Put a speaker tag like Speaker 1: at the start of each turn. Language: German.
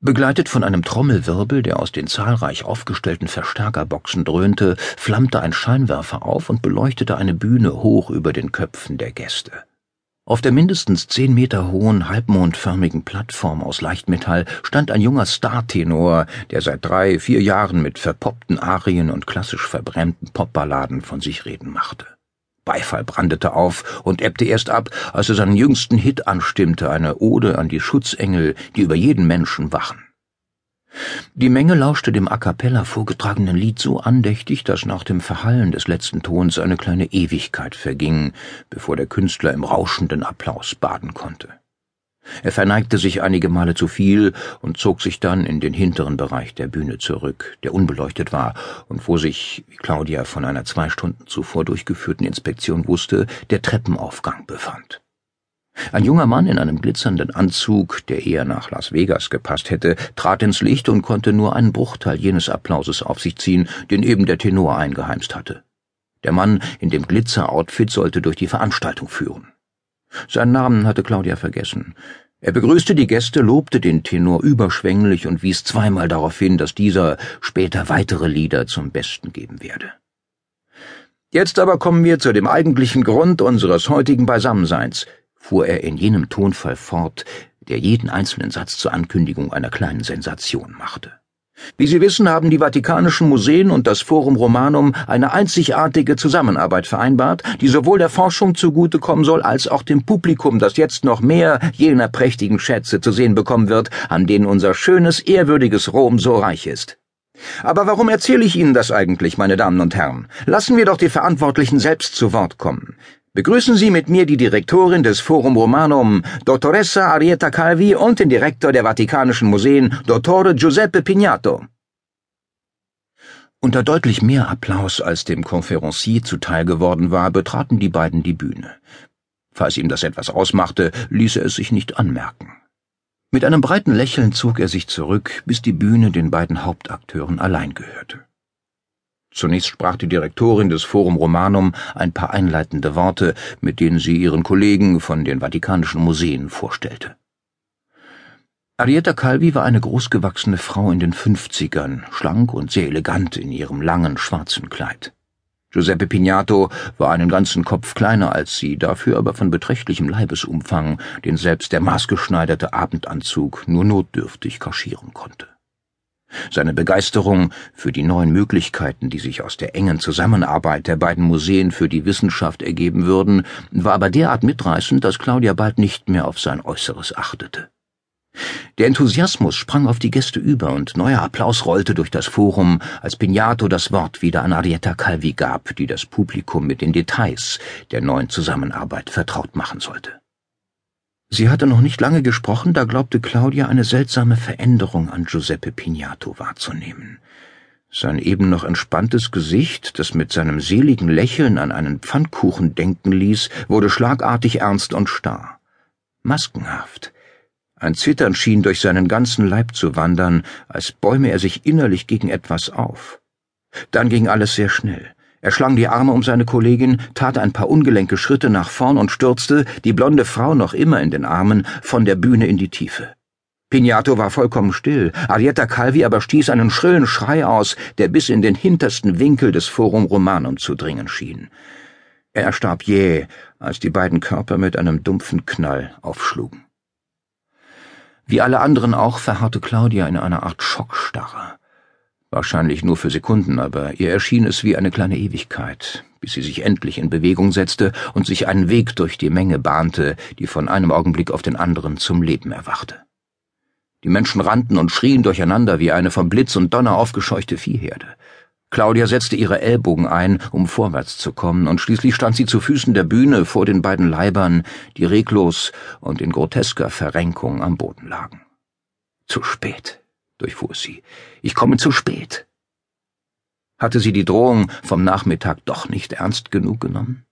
Speaker 1: Begleitet von einem Trommelwirbel, der aus den zahlreich aufgestellten Verstärkerboxen dröhnte, flammte ein Scheinwerfer auf und beleuchtete eine Bühne hoch über den Köpfen der Gäste. Auf der mindestens zehn Meter hohen, halbmondförmigen Plattform aus Leichtmetall stand ein junger Startenor, der seit drei, vier Jahren mit verpoppten Arien und klassisch verbrämten Popballaden von sich reden machte. Beifall brandete auf und ebbte erst ab, als er seinen jüngsten Hit anstimmte, eine Ode an die Schutzengel, die über jeden Menschen wachen. Die Menge lauschte dem a cappella vorgetragenen Lied so andächtig, dass nach dem Verhallen des letzten Tons eine kleine Ewigkeit verging, bevor der Künstler im rauschenden Applaus baden konnte. Er verneigte sich einige Male zu viel und zog sich dann in den hinteren Bereich der Bühne zurück, der unbeleuchtet war und wo sich, wie Claudia von einer zwei Stunden zuvor durchgeführten Inspektion wusste, der Treppenaufgang befand. Ein junger Mann in einem glitzernden Anzug, der eher nach Las Vegas gepasst hätte, trat ins Licht und konnte nur einen Bruchteil jenes Applauses auf sich ziehen, den eben der Tenor eingeheimst hatte. Der Mann in dem Glitzer-Outfit sollte durch die Veranstaltung führen. Seinen Namen hatte Claudia vergessen. Er begrüßte die Gäste, lobte den Tenor überschwänglich und wies zweimal darauf hin, dass dieser später weitere Lieder zum Besten geben werde. Jetzt aber kommen wir zu dem eigentlichen Grund unseres heutigen Beisammenseins, fuhr er in jenem Tonfall fort, der jeden einzelnen Satz zur Ankündigung einer kleinen Sensation machte. Wie Sie wissen, haben die Vatikanischen Museen und das Forum Romanum eine einzigartige Zusammenarbeit vereinbart, die sowohl der Forschung zugutekommen soll, als auch dem Publikum, das jetzt noch mehr jener prächtigen Schätze zu sehen bekommen wird, an denen unser schönes, ehrwürdiges Rom so reich ist. Aber warum erzähle ich Ihnen das eigentlich, meine Damen und Herren? Lassen wir doch die Verantwortlichen selbst zu Wort kommen. Begrüßen Sie mit mir die Direktorin des Forum Romanum, Dottoressa Arietta Calvi und den Direktor der Vatikanischen Museen, Dottore Giuseppe Pignato. Unter deutlich mehr Applaus als dem Konferencier zuteil geworden war, betraten die beiden die Bühne. Falls ihm das etwas ausmachte, ließ er es sich nicht anmerken. Mit einem breiten Lächeln zog er sich zurück, bis die Bühne den beiden Hauptakteuren allein gehörte. Zunächst sprach die Direktorin des Forum Romanum ein paar einleitende Worte, mit denen sie ihren Kollegen von den Vatikanischen Museen vorstellte. Arietta Calvi war eine großgewachsene Frau in den Fünfzigern, schlank und sehr elegant in ihrem langen schwarzen Kleid. Giuseppe Pignato war einen ganzen Kopf kleiner als sie, dafür aber von beträchtlichem Leibesumfang, den selbst der maßgeschneiderte Abendanzug nur notdürftig kaschieren konnte. Seine Begeisterung für die neuen Möglichkeiten, die sich aus der engen Zusammenarbeit der beiden Museen für die Wissenschaft ergeben würden, war aber derart mitreißend, dass Claudia bald nicht mehr auf sein Äußeres achtete. Der Enthusiasmus sprang auf die Gäste über und neuer Applaus rollte durch das Forum, als Pignato das Wort wieder an Arietta Calvi gab, die das Publikum mit den Details der neuen Zusammenarbeit vertraut machen sollte. Sie hatte noch nicht lange gesprochen, da glaubte Claudia eine seltsame Veränderung an Giuseppe Pignato wahrzunehmen. Sein eben noch entspanntes Gesicht, das mit seinem seligen Lächeln an einen Pfannkuchen denken ließ, wurde schlagartig ernst und starr. Maskenhaft. Ein Zittern schien durch seinen ganzen Leib zu wandern, als bäume er sich innerlich gegen etwas auf. Dann ging alles sehr schnell. Er schlang die Arme um seine Kollegin, tat ein paar ungelenke Schritte nach vorn und stürzte, die blonde Frau noch immer in den Armen, von der Bühne in die Tiefe. Pignato war vollkommen still, Arietta Calvi aber stieß einen schrillen Schrei aus, der bis in den hintersten Winkel des Forum Romanum zu dringen schien. Er erstarb jäh, als die beiden Körper mit einem dumpfen Knall aufschlugen. Wie alle anderen auch verharrte Claudia in einer Art Schockstarre. Wahrscheinlich nur für Sekunden, aber ihr erschien es wie eine kleine Ewigkeit, bis sie sich endlich in Bewegung setzte und sich einen Weg durch die Menge bahnte, die von einem Augenblick auf den anderen zum Leben erwachte. Die Menschen rannten und schrien durcheinander wie eine vom Blitz und Donner aufgescheuchte Viehherde. Claudia setzte ihre Ellbogen ein, um vorwärts zu kommen, und schließlich stand sie zu Füßen der Bühne vor den beiden Leibern, die reglos und in grotesker Verrenkung am Boden lagen. Zu spät durchfuhr sie. Ich komme zu spät. Hatte sie die Drohung vom Nachmittag doch nicht ernst genug genommen?